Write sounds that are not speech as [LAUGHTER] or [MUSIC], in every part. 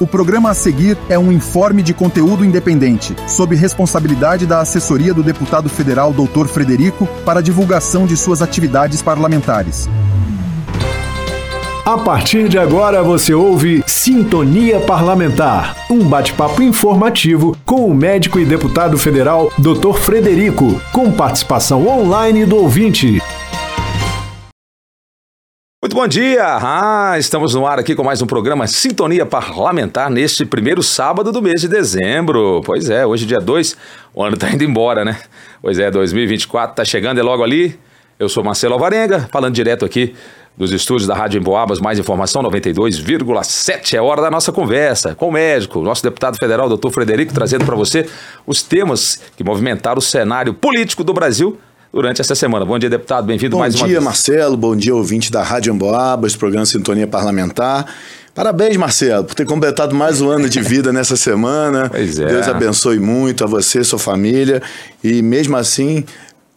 O programa a seguir é um informe de conteúdo independente, sob responsabilidade da assessoria do deputado federal Dr. Frederico para divulgação de suas atividades parlamentares. A partir de agora você ouve Sintonia Parlamentar, um bate-papo informativo com o médico e deputado federal Dr. Frederico, com participação online do ouvinte. Muito bom dia! Ah, estamos no ar aqui com mais um programa Sintonia Parlamentar neste primeiro sábado do mês de dezembro. Pois é, hoje dia 2, o ano tá indo embora, né? Pois é, 2024 tá chegando, é logo ali. Eu sou Marcelo Alvarenga, falando direto aqui dos estúdios da Rádio Emboabas, mais informação 92,7 é hora da nossa conversa com o médico, nosso deputado federal, doutor Frederico, trazendo para você os temas que movimentaram o cenário político do Brasil durante essa semana. Bom dia, deputado, bem-vindo mais uma vez. Bom dia, Marcelo, bom dia, ouvinte da Rádio Emboabas, programa Sintonia Parlamentar. Parabéns, Marcelo, por ter completado mais um ano de vida nessa semana. Pois é. Deus abençoe muito a você, sua família. E mesmo assim,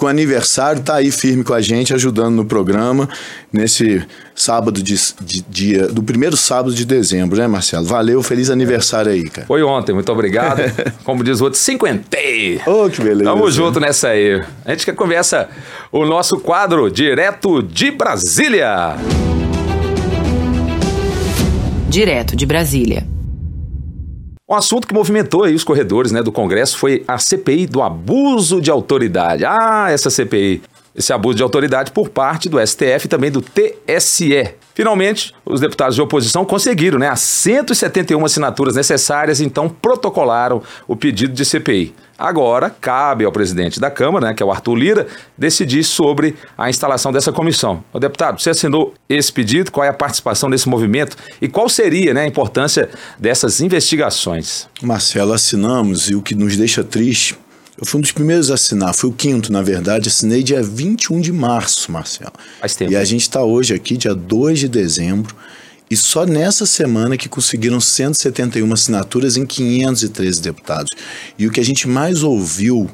com aniversário, tá aí firme com a gente, ajudando no programa, nesse sábado de, de, dia, do primeiro sábado de dezembro, né, Marcelo? Valeu, feliz aniversário aí, cara. Foi ontem, muito obrigado. [LAUGHS] Como diz o outro, cinquentei. Ô, oh, que beleza. Tamo junto nessa aí. A gente quer conversa o nosso quadro direto de Brasília. Direto de Brasília. Um assunto que movimentou aí os corredores né, do Congresso foi a CPI do abuso de autoridade. Ah, essa CPI. Esse abuso de autoridade por parte do STF e também do TSE. Finalmente, os deputados de oposição conseguiram né, as 171 assinaturas necessárias, então protocolaram o pedido de CPI. Agora, cabe ao presidente da Câmara, né, que é o Arthur Lira, decidir sobre a instalação dessa comissão. O deputado, você assinou esse pedido, qual é a participação desse movimento e qual seria né, a importância dessas investigações? Marcelo, assinamos e o que nos deixa triste eu fui um dos primeiros a assinar, fui o quinto, na verdade. Assinei dia 21 de março, Marcelo. Faz tempo. E a gente está hoje aqui, dia 2 de dezembro, e só nessa semana que conseguiram 171 assinaturas em 513 deputados. E o que a gente mais ouviu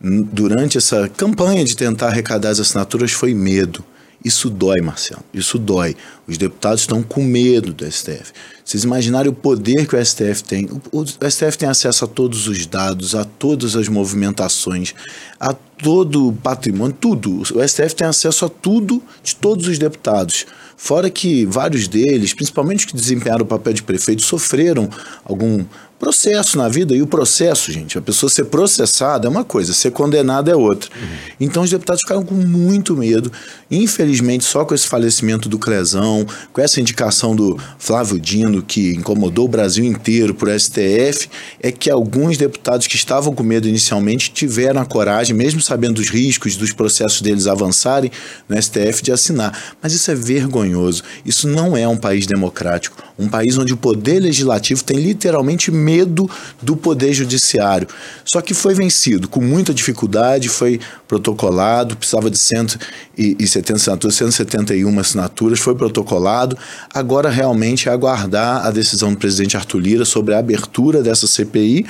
durante essa campanha de tentar arrecadar as assinaturas foi medo. Isso dói, Marcelo. Isso dói. Os deputados estão com medo do STF. Vocês imaginarem o poder que o STF tem. O, STF tem acesso a todos os dados, a todas as movimentações, a todo o patrimônio, tudo. O STF tem acesso a tudo de todos os deputados. Fora que vários deles, principalmente os que desempenharam o papel de prefeito, sofreram algum processo na vida. E o processo, gente, a pessoa ser processada é uma coisa, ser condenada é outra. Uhum. Então os deputados ficaram com muito medo. Infelizmente, só com esse falecimento do Clezão, com essa indicação do Flávio Dino, que incomodou o Brasil inteiro por STF, é que alguns deputados que estavam com medo inicialmente tiveram a coragem, mesmo sabendo dos riscos dos processos deles avançarem no STF, de assinar. Mas isso é vergonhoso. Isso não é um país democrático. Um país onde o poder legislativo tem literalmente medo medo do Poder Judiciário. Só que foi vencido com muita dificuldade, foi protocolado, precisava de 170 assinaturas, 171 assinaturas, foi protocolado. Agora realmente é aguardar a decisão do presidente Arthur Lira sobre a abertura dessa CPI.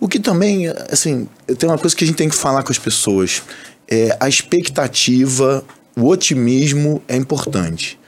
O que também, assim, tem uma coisa que a gente tem que falar com as pessoas. É, a expectativa, o otimismo é importante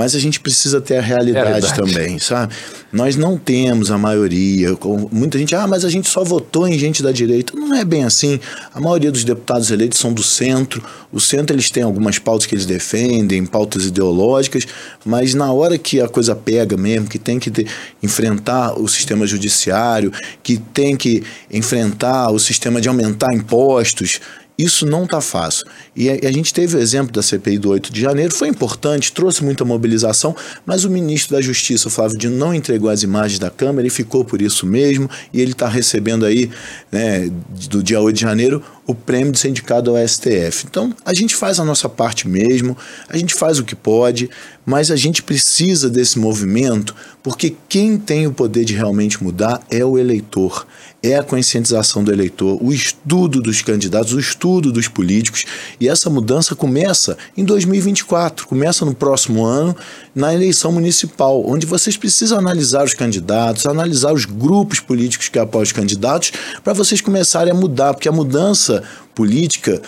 mas a gente precisa ter a realidade, realidade, também, sabe? Nós não temos a maioria. Muita gente, ah, mas a gente só votou em gente da direita. Não é bem assim. A maioria dos deputados eleitos são do centro. O centro eles têm algumas pautas que eles defendem, pautas ideológicas, mas na hora que a coisa pega mesmo, que tem que ter, enfrentar o sistema judiciário, que tem que enfrentar o sistema de aumentar impostos, isso não está fácil. E a, a, gente teve o exemplo da CPI do 8 de janeiro, foi importante, trouxe muita mobilização, mas o ministro da Justiça, Flávio Dino, não entregou as imagens da Câmara e ficou por isso mesmo. E ele está recebendo aí, né, do dia 8 de janeiro, o prêmio de ser indicado ao STF. Então, a gente faz a nossa parte mesmo, a gente faz o que pode, mas a gente precisa desse movimento porque quem tem o poder de realmente mudar é o eleitor, é a conscientização do eleitor, o estudo dos candidatos, o estudo dos políticos. E essa mudança começa em 2024, começa no próximo ano, na eleição municipal, onde vocês precisam analisar os candidatos, analisar os grupos políticos que apoiam os candidatos, para vocês começarem a mudar, porque a mudança política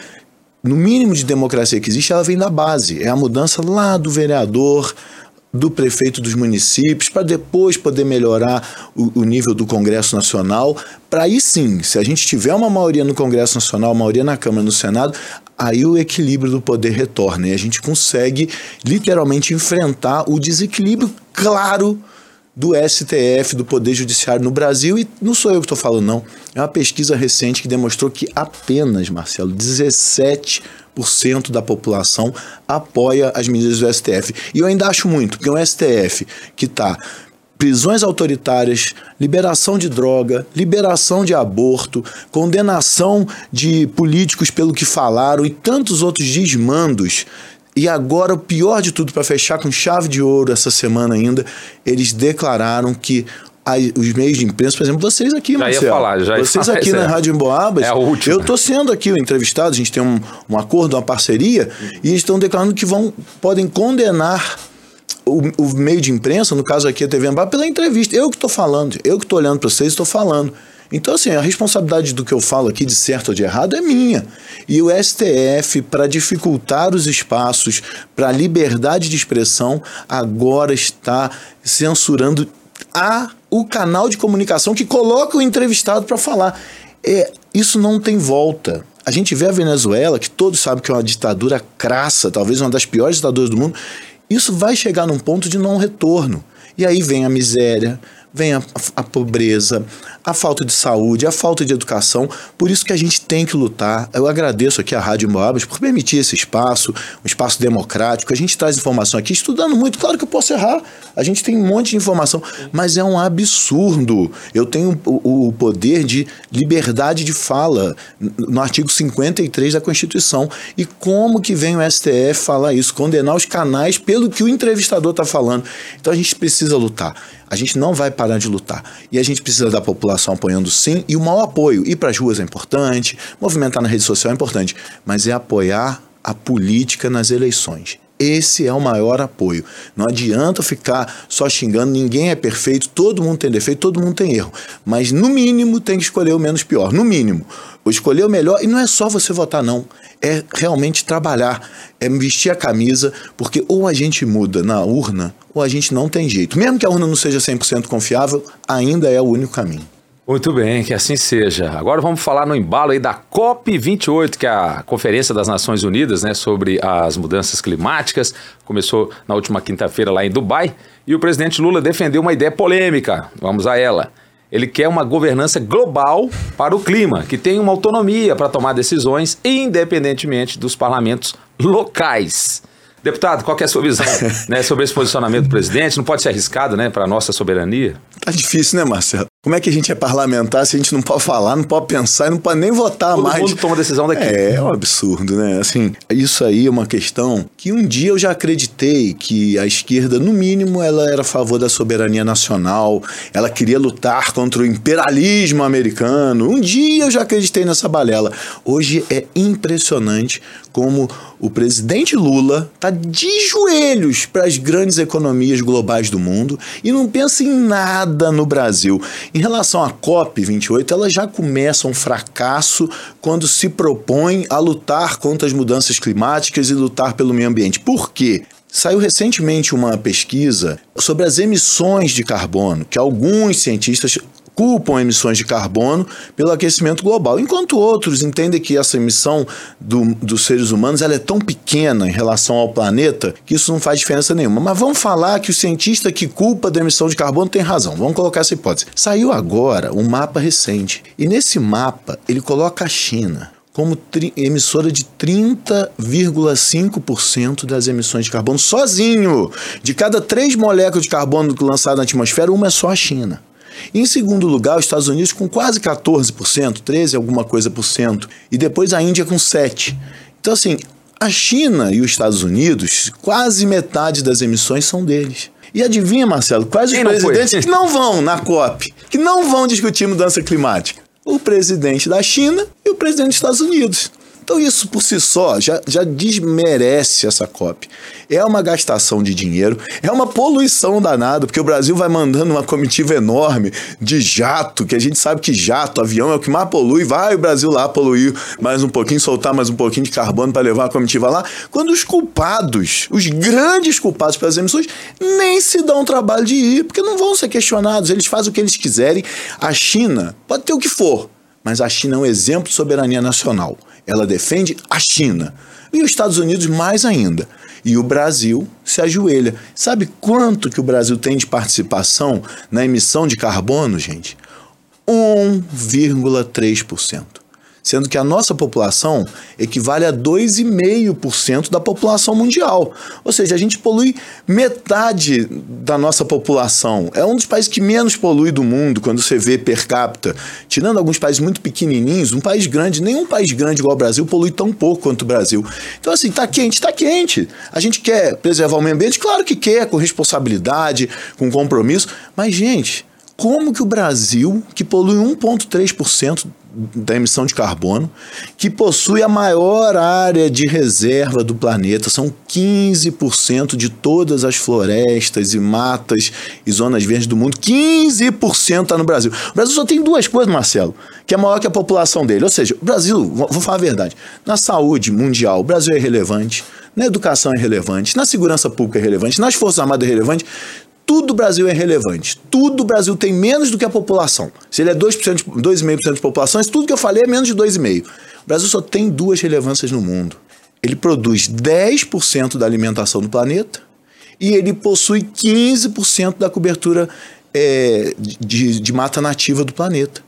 no mínimo de democracia que existe, ela vem da base. É a mudança lá do vereador do prefeito dos municípios, para depois poder melhorar o, o, nível do Congresso Nacional, para aí sim, se a gente tiver uma maioria no Congresso Nacional, maioria na Câmara no Senado, aí o equilíbrio do poder retorna e a gente consegue literalmente enfrentar o desequilíbrio claro do STF, do Poder Judiciário no Brasil, e não sou eu que estou falando, não. É uma pesquisa recente que demonstrou que apenas, Marcelo, 17% da população apoia as medidas do STF. E eu ainda acho muito, porque é um STF que está prisões autoritárias, liberação de droga, liberação de aborto, condenação de políticos pelo que falaram e tantos outros desmandos e agora, o pior de tudo, para fechar com chave de ouro essa semana ainda, eles declararam que os meios de imprensa, por exemplo, vocês aqui, já Marcelo. Ia falar, já ia vocês falar, aqui na é. Rádio Emboabas. É a última. Eu estou sendo aqui o entrevistado, a gente tem um, um acordo, uma parceria, e eles estão declarando que vão, podem condenar o, o, meio de imprensa, no caso aqui a TV Emboabas, pela entrevista. Eu que estou falando, eu que estou olhando para vocês, estou falando. Então, assim, a responsabilidade do que eu falo aqui de certo ou de errado é minha. E o STF, para dificultar os espaços para a liberdade de expressão, agora está censurando a, o canal de comunicação que coloca o entrevistado para falar. É, isso não tem volta. A gente vê a Venezuela, que todos sabem que é uma ditadura crassa, talvez uma das piores ditaduras do mundo. Isso vai chegar num ponto de não retorno. E aí vem a miséria, vem a, a, pobreza, a falta de saúde, a falta de educação. Por isso que a gente tem que lutar. Eu agradeço aqui a Rádio Moabas por permitir esse espaço, um espaço democrático. A gente traz informação aqui, estudando muito. Claro que eu posso errar. A gente tem um monte de informação, mas é um absurdo. Eu tenho o, o poder de liberdade de fala no artigo 53 da Constituição. E como que vem o STF falar isso? Condenar os canais pelo que o entrevistador está falando. Então a gente precisa lutar. A gente não vai parar de lutar. E a gente precisa da população apoiando sim, e o maior apoio. Ir para as ruas é importante, movimentar na rede social é importante, mas é apoiar a política nas eleições. Esse é o maior apoio. Não adianta ficar só xingando, ninguém é perfeito, todo mundo tem defeito, todo mundo tem erro. Mas no mínimo tem que escolher o menos pior, no mínimo. Ou escolher o melhor, e não é só você votar, não. É realmente trabalhar, é vestir a camisa, porque ou a gente muda na urna, ou a gente não tem jeito. Mesmo que a urna não seja 100% confiável, ainda é o único caminho. Muito bem, que assim seja. Agora vamos falar no embalo aí da COP28, que é a Conferência das Nações Unidas, né, sobre as mudanças climáticas. Começou na última quinta-feira lá em Dubai, e o presidente Lula defendeu uma ideia polêmica. Vamos a ela. Ele quer uma governança global para o clima, que tenha uma autonomia para tomar decisões, independentemente dos parlamentos locais. Deputado, qual é a sua visão [LAUGHS] né, sobre esse posicionamento do presidente? Não pode ser arriscado né, para a nossa soberania? Tá difícil, né, Marcelo? Como é que a gente é parlamentar se a gente não pode falar, não pode pensar e não pode nem votar Todo mais? Todo mundo toma decisão daqui. É, é um absurdo, né? Assim, isso aí é uma questão que um dia eu já acreditei que a esquerda, no mínimo, ela era a favor da soberania nacional, ela queria lutar contra o imperialismo americano. Um dia eu já acreditei nessa balela. Hoje é impressionante como o presidente Lula está de joelhos para as grandes economias globais do mundo e não pensa em nada no Brasil. Em relação à COP28, ela já começa um fracasso quando se propõe a lutar contra as mudanças climáticas e lutar pelo meio ambiente. Por quê? Saiu recentemente uma pesquisa sobre as emissões de carbono, que alguns cientistas culpam emissões de carbono pelo aquecimento global, enquanto outros entendem que essa emissão do, dos seres humanos ela é tão pequena em relação ao planeta que isso não faz diferença nenhuma. Mas vamos falar que o cientista que culpa da emissão de carbono tem razão. Vamos colocar essa hipótese. Saiu agora um mapa recente e nesse mapa ele coloca a China como emissora de 30,5% das emissões de carbono sozinho. De cada três moléculas de carbono lançadas na atmosfera, uma é só a China. Em segundo lugar, os Estados Unidos com quase 14%, 13 alguma coisa por cento, e depois a Índia com 7. Então assim, a China e os Estados Unidos, quase metade das emissões são deles. E adivinha, Marcelo, quais os Quem presidentes que não vão na COP, que não vão discutir mudança climática? O presidente da China e o presidente dos Estados Unidos. Então, isso por si só já, já desmerece essa COP. É uma gastação de dinheiro, é uma poluição danada, porque o Brasil vai mandando uma comitiva enorme de jato, que a gente sabe que jato, avião é o que mais polui, vai o Brasil lá poluir mais um pouquinho, soltar mais um pouquinho de carbono para levar a comitiva lá, quando os culpados, os grandes culpados pelas emissões, nem se dão o trabalho de ir, porque não vão ser questionados, eles fazem o que eles quiserem. A China pode ter o que for, mas a China é um exemplo de soberania nacional. Ela defende a China. E os Estados Unidos mais ainda. E o Brasil se ajoelha. Sabe quanto que o Brasil tem de participação na emissão de carbono, gente? 1,3% sendo que a nossa população equivale a 2,5% da população mundial. Ou seja, a gente polui metade da nossa população. É um dos países que menos polui do mundo quando você vê per capita. Tirando alguns países muito pequenininhos, um país grande, nenhum país grande igual ao Brasil polui tão pouco quanto o Brasil. Então, assim, tá quente, tá quente. A gente quer preservar o meio ambiente? Claro que quer, com responsabilidade, com compromisso. Mas, gente, como que o Brasil, que polui 1,3% da emissão de carbono, que possui a maior área de reserva do planeta, são 15% de todas as florestas e matas e zonas verdes do mundo, 15% está no Brasil. O Brasil só tem duas coisas, Marcelo, que é maior que a população dele. Ou seja, o Brasil, vou falar a verdade, na saúde mundial, o Brasil é relevante, na educação é relevante, na segurança pública é relevante, nas Forças Armadas é relevante, tudo o Brasil é relevante. Tudo o Brasil tem menos do que a população. Se ele é 2,5% de população, tudo que eu falei é menos de 2,5%. O Brasil só tem duas relevâncias no mundo. Ele produz 10% da alimentação do planeta e ele possui 15% da cobertura é, de, de mata nativa do planeta.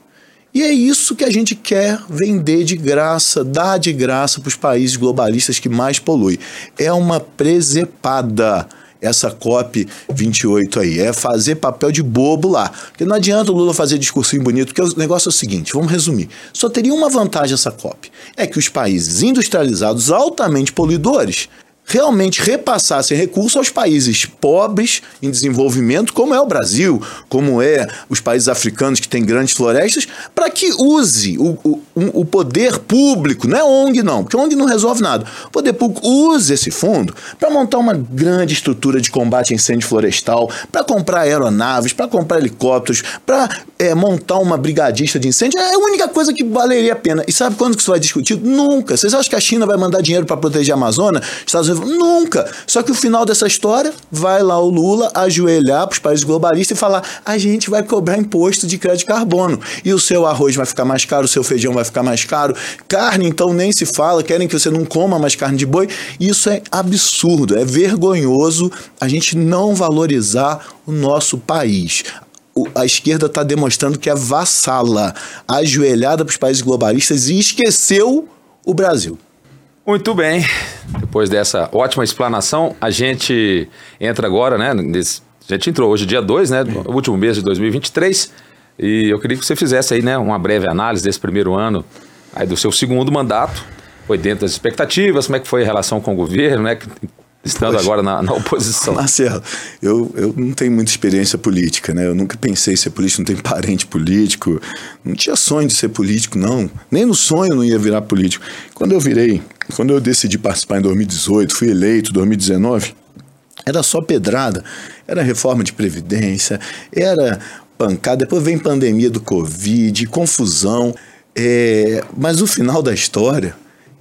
E é isso que a gente quer vender de graça, dar de graça para os países globalistas que mais poluem. É uma presepada essa COP 28 aí. É fazer papel de bobo lá. Porque não adianta o Lula fazer discursinho bonito, porque o negócio é o seguinte: vamos resumir. Só teria uma vantagem essa COP: é que os países industrializados altamente poluidores realmente repassassem recursos aos países pobres em desenvolvimento, como é o Brasil, como é os países africanos que têm grandes florestas, para que use o, o, o, poder público, não é ONG não, porque ONG não resolve nada. O poder público use esse fundo para montar uma grande estrutura de combate a incêndio florestal, para comprar aeronaves, para comprar helicópteros, para é, montar uma brigadista de incêndio. É a única coisa que valeria a pena. E sabe quando que isso vai discutir? Nunca. Vocês acham que a China vai mandar dinheiro para proteger a Amazônia? Estados Unidos Nunca. Só que o final dessa história, vai lá o Lula ajoelhar para os países globalistas e falar: a gente vai cobrar imposto de crédito de carbono. E o seu arroz vai ficar mais caro, o seu feijão vai ficar mais caro. Carne, então, nem se fala, querem que você não coma mais carne de boi. Isso é absurdo, é vergonhoso a gente não valorizar o nosso país a esquerda está demonstrando que é vassala, ajoelhada para os países globalistas e esqueceu o Brasil. Muito bem. Depois dessa ótima explanação, a gente entra agora, né? Nesse, a gente entrou hoje, dia 2, né? No último mês de 2023. E eu queria que você fizesse aí, né? Uma breve análise desse primeiro ano, aí do seu segundo mandato. Foi dentro das expectativas, como é que foi a relação com o governo, né? Estando Poxa, agora na, na, oposição. [LAUGHS] Marcelo, eu, eu não tenho muita experiência política, né? Eu nunca pensei em ser político, não tenho parente político, não tinha sonho de ser político, não. Nem no sonho eu não ia virar político. Quando eu virei quando eu decidi participar em 2018, fui eleito em 2019, era só pedrada, era reforma de previdência, era pancada, depois vem pandemia do Covid, confusão. É, mas o final da história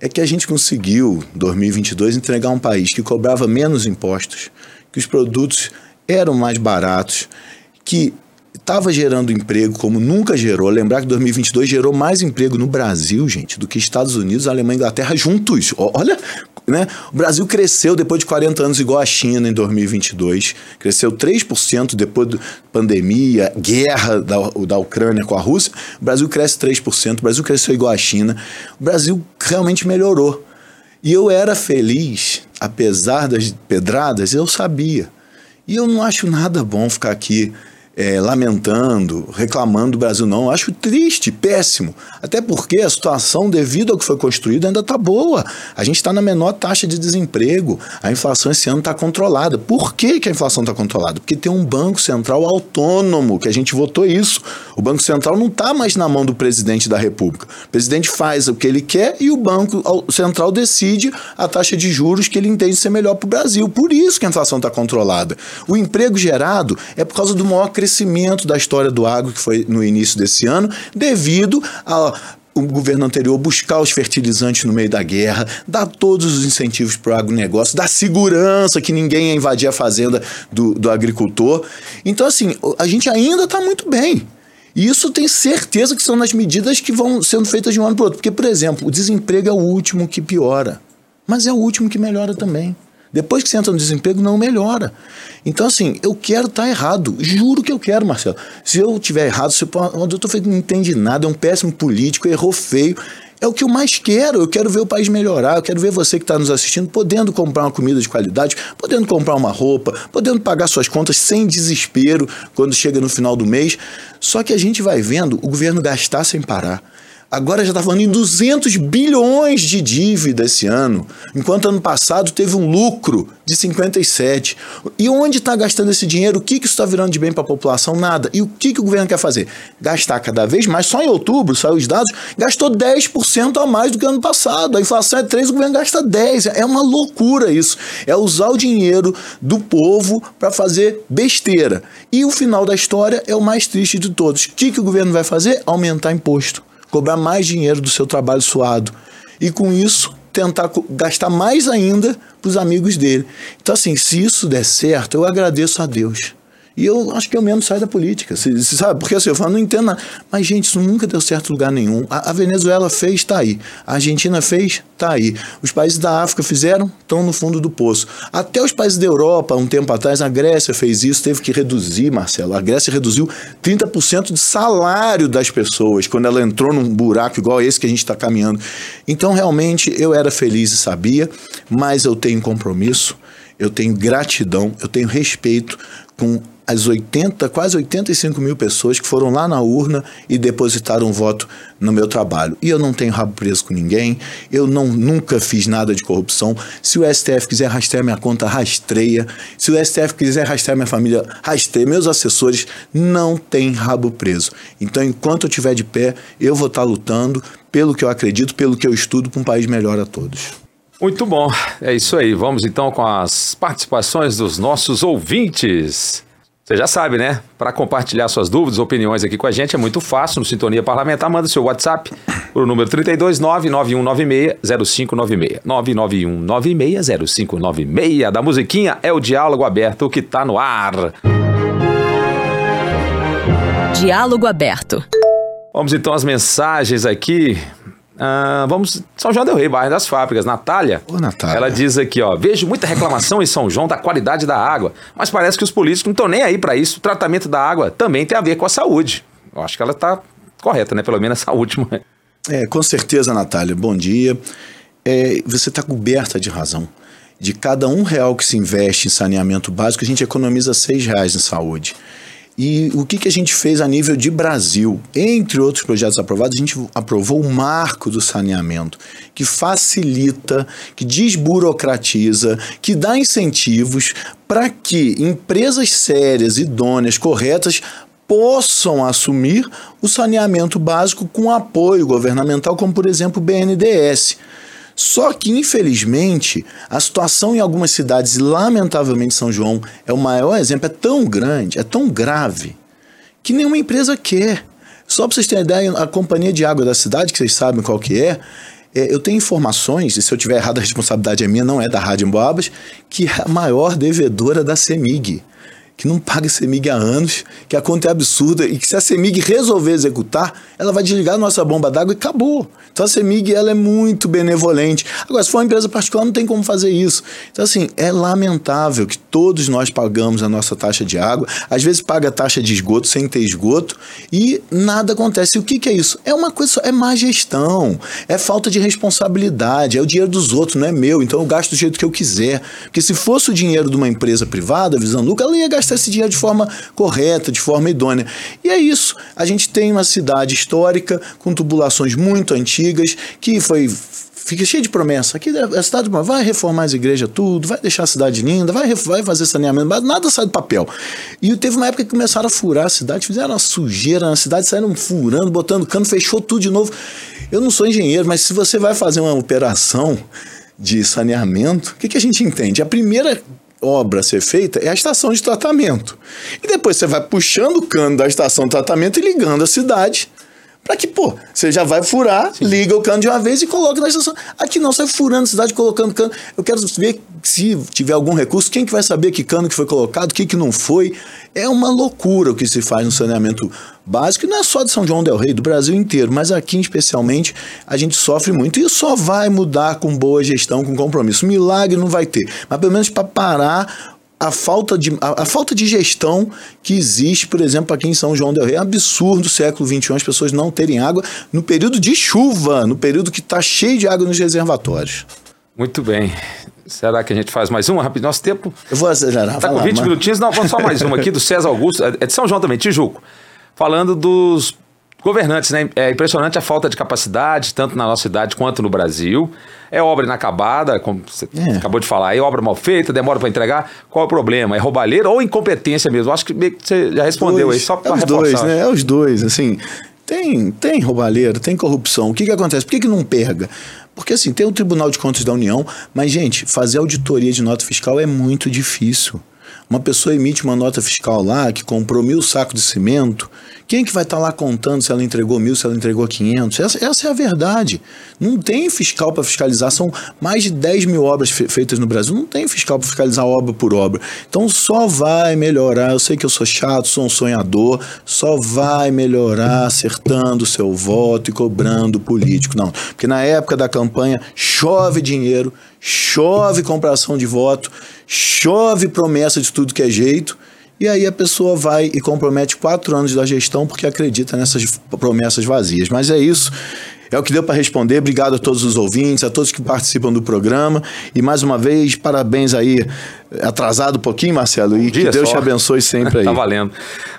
é que a gente conseguiu, em 2022, entregar um país que cobrava menos impostos, que os produtos eram mais baratos, que estava gerando emprego como nunca gerou. Lembrar que 2022 gerou mais emprego no Brasil, gente, do que Estados Unidos, Alemanha e Inglaterra juntos. Olha, né? O Brasil cresceu depois de 40 anos igual a China em 2022. Cresceu 3% depois da pandemia, guerra da, da Ucrânia com a Rússia. O Brasil cresce 3%. O Brasil cresceu igual a China. O Brasil realmente melhorou. E eu era feliz, apesar das pedradas, eu sabia. E eu não acho nada bom ficar aqui é, lamentando, reclamando do Brasil, não. Eu acho triste, péssimo. Até porque a situação, devido ao que foi construído, ainda está boa. A gente está na menor taxa de desemprego. A inflação esse ano está controlada. Por que, que a inflação está controlada? Porque tem um Banco Central autônomo, que a gente votou isso. O Banco Central não está mais na mão do presidente da República. O presidente faz o que ele quer e o Banco Central decide a taxa de juros que ele entende ser melhor para o Brasil. Por isso que a inflação está controlada. O emprego gerado é por causa do maior crescimento crescimento da história do agro, que foi no início desse ano, devido a o governo anterior buscar os fertilizantes no meio da guerra, dar todos os incentivos para o agronegócio, dar segurança que ninguém ia invadir a fazenda do, do agricultor. Então, assim, a gente ainda está muito bem. E isso tem certeza que são nas medidas que vão sendo feitas de um ano para o outro. Porque, por exemplo, o desemprego é o último que piora, mas é o último que melhora também. Depois que você entra no desemprego, não melhora. Então, assim, eu quero estar tá errado. Juro que eu quero, Marcelo. Se eu tiver errado, se o doutor Freitas não entende nada, é um péssimo político, errou feio. É o que eu mais quero. Eu quero ver o país melhorar. Eu quero ver você que está nos assistindo podendo comprar uma comida de qualidade, podendo comprar uma roupa, podendo pagar suas contas sem desespero quando chega no final do mês. Só que a gente vai vendo o governo gastar sem parar. Agora já está falando em 200 bilhões de dívida esse ano, enquanto ano passado teve um lucro de 57. E onde está gastando esse dinheiro? O que, que isso está virando de bem para a população? Nada. E o que, que o governo quer fazer? Gastar cada vez mais. Só em outubro, saiu os dados, gastou 10% a mais do que ano passado. A inflação é 3%, o governo gasta 10%. É uma loucura isso. É usar o dinheiro do povo para fazer besteira. E o final da história é o mais triste de todos. O que, que o governo vai fazer? Aumentar imposto cobrar mais dinheiro do seu trabalho suado. E com isso, tentar gastar mais ainda para os amigos dele. Então, assim, se isso der certo, eu agradeço a Deus. E eu acho que eu mesmo saio da política. Sabe? Porque assim, eu falo, não entendo nada. Mas, gente, isso nunca deu certo em lugar nenhum. A, a Venezuela fez, está aí. A Argentina fez, está aí. Os países da África fizeram, estão no fundo do poço. Até os países da Europa, um tempo atrás, a Grécia fez isso, teve que reduzir, Marcelo. A Grécia reduziu 30% de salário das pessoas quando ela entrou num buraco igual esse que a gente está caminhando. Então, realmente, eu era feliz e sabia, mas eu tenho compromisso, eu tenho gratidão, eu tenho respeito com as 80, quase 85 mil pessoas que foram lá na urna e depositaram um voto no meu trabalho. E eu não tenho rabo preso com ninguém, eu não, nunca fiz nada de corrupção. Se o STF quiser rastrear minha conta, rastreia. Se o STF quiser rastrear minha família, rastreia. Meus assessores não têm rabo preso. Então, enquanto eu estiver de pé, eu vou estar lutando pelo que eu acredito, pelo que eu estudo, para um país melhor a todos. Muito bom, é isso aí. Vamos então com as participações dos nossos ouvintes. Você já sabe, né? Para compartilhar suas dúvidas, opiniões aqui com a gente é muito fácil. No Sintonia Parlamentar, manda seu WhatsApp para o número 32991960596. 991960596. Da musiquinha é o diálogo aberto que está no ar. Diálogo aberto. Vamos então às mensagens aqui. Uh, vamos, São João del Rei, bairro das fábricas. Natália, Ô, Natália, ela diz aqui, ó, vejo muita reclamação em São João da qualidade da água, mas parece que os políticos não estão nem aí para isso. O tratamento da água também tem a ver com a saúde. Eu acho que ela está correta, né? Pelo menos essa [LAUGHS] última. É, com certeza, Natália. Bom dia. É, você está coberta de razão. De cada um real que se investe em saneamento básico, a gente economiza seis reais em saúde. E o que, que a gente fez a nível de Brasil? Entre outros projetos aprovados, a gente aprovou o marco do saneamento, que facilita, que desburocratiza, que dá incentivos para que empresas sérias, idôneas, corretas possam assumir o saneamento básico com apoio governamental, como por exemplo o BNDES. Só que, infelizmente, a situação em algumas cidades, lamentavelmente São João é o maior exemplo, é tão grande, é tão grave, que nenhuma empresa quer. Só para vocês terem ideia, a companhia de água da cidade, que vocês sabem qual que é, é eu tenho informações, e se eu tiver errado a responsabilidade é minha, não é da Rádio Emboabas, que é a maior devedora da CEMIG que não paga CEMIG há anos, que a conta é absurda e que se a CEMIG resolver executar, ela vai desligar a nossa bomba d'água e acabou. Então a CEMIG ela é muito benevolente. Agora, se for uma empresa particular, não tem como fazer isso. Então, assim, é lamentável que todos nós pagamos a nossa taxa de água, às vezes paga a taxa de esgoto sem ter esgoto e nada acontece. E o que, que é isso? É uma coisa, é má gestão, é falta de responsabilidade, é o dinheiro dos outros, não é meu, então eu gasto do jeito que eu quiser. Porque se fosse o dinheiro de uma empresa privada, visando lucro, ela ia gastar gastar esse dinheiro de forma correta, de forma idônea. E é isso. A gente tem uma cidade histórica com tubulações muito antigas que foi fica cheio de promessa. Aqui a cidade vai reformar as igrejas tudo, vai deixar a cidade linda, vai, vai fazer saneamento, mas nada sai do papel. E teve uma época que começaram a furar a cidade, fizeram uma sujeira na cidade, saíram furando, botando cano, fechou tudo de novo. Eu não sou engenheiro, mas se você vai fazer uma operação de saneamento, o que, que a gente entende? A primeira obra a ser feita é a estação de tratamento. E depois você vai puxando o cano da estação de tratamento e ligando a cidade para que, pô, você já vai furar, Sim. liga o cano de uma vez e coloca na estação. Aqui não, sai furando a cidade, colocando cano. Eu quero ver se tiver algum recurso, quem que vai saber que cano que foi colocado, o que que não foi. É uma loucura o que se faz no saneamento básico, não é só de São João del Rei, do Brasil inteiro, mas aqui especialmente a gente sofre muito e só vai mudar com boa gestão, com compromisso. Milagre não vai ter, mas pelo menos para parar a falta, de, a, a, falta de gestão que existe, por exemplo, aqui em São João del Rei. É absurdo século XXI as pessoas não terem água no período de chuva, no período que está cheio de água nos reservatórios. Muito bem. Será que a gente faz mais uma? Rápido, nosso tempo. Eu vou acelerar. Está com 20 lá, minutinhos? Não, vamos só mais uma aqui do [LAUGHS] César Augusto, é de São João também, Tijuco. Falando dos governantes, né? É impressionante a falta de capacidade, tanto na nossa cidade quanto no Brasil. É obra inacabada, como você é. acabou de falar, é obra mal feita, demora para entregar. Qual é o problema? É roubalheira ou incompetência mesmo? Acho que você já respondeu dois, aí, só para é os dois, né? É os dois, assim. Tem, tem roubalheira, tem corrupção. O que, que acontece? Por que, que não pega? Porque assim, tem o Tribunal de Contas da União, mas, gente, fazer auditoria de nota fiscal é muito difícil. Uma pessoa emite uma nota fiscal lá que comprou mil sacos de cimento quem que vai estar tá lá contando se ela entregou mil, se ela entregou 500? Essa, essa é a verdade. Não tem fiscal para fiscalizar. São mais de 10 mil obras fe feitas no Brasil. Não tem fiscal para fiscalizar obra por obra. Então só vai melhorar. Eu sei que eu sou chato, sou um sonhador. Só vai melhorar acertando o seu voto e cobrando político. Não. Porque na época da campanha chove dinheiro, chove compração de voto, chove promessa de tudo que é jeito e aí a pessoa vai e compromete quatro anos da gestão porque acredita nessas promessas vazias. Mas é isso. É o que deu para responder. Obrigado a todos os ouvintes, a todos que participam do programa. E mais uma vez, parabéns aí. Atrasado um pouquinho, Marcelo, e que Deus só. te abençoe sempre [LAUGHS] aí. tá valendo.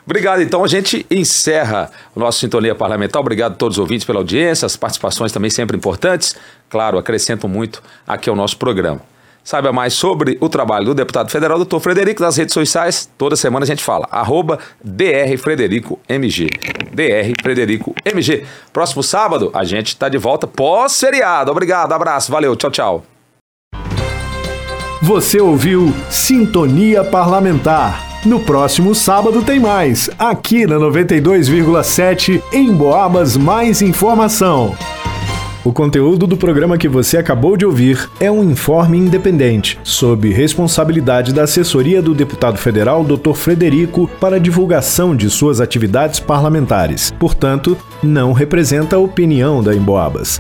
Obrigado. Então a gente encerra o nosso Sintonia Parlamentar. Obrigado a todos os ouvintes pela audiência, as participações também sempre importantes. Claro, acrescentam muito aqui ao nosso programa. Saiba mais sobre o trabalho do deputado federal, doutor Frederico, nas redes sociais. Toda semana a gente fala. Arroba DR Frederico MG. DR Frederico MG. Próximo sábado a gente está de volta pós-feriado. Obrigado, abraço, valeu, tchau, tchau. Você ouviu Sintonia Parlamentar. No próximo sábado tem mais, aqui na 92,7 em Boabas Mais Informação. O conteúdo do programa que você acabou de ouvir é um informe independente, sob responsabilidade da assessoria do deputado federal Dr. Frederico para divulgação de suas atividades parlamentares. Portanto, não representa a opinião da Emboabas.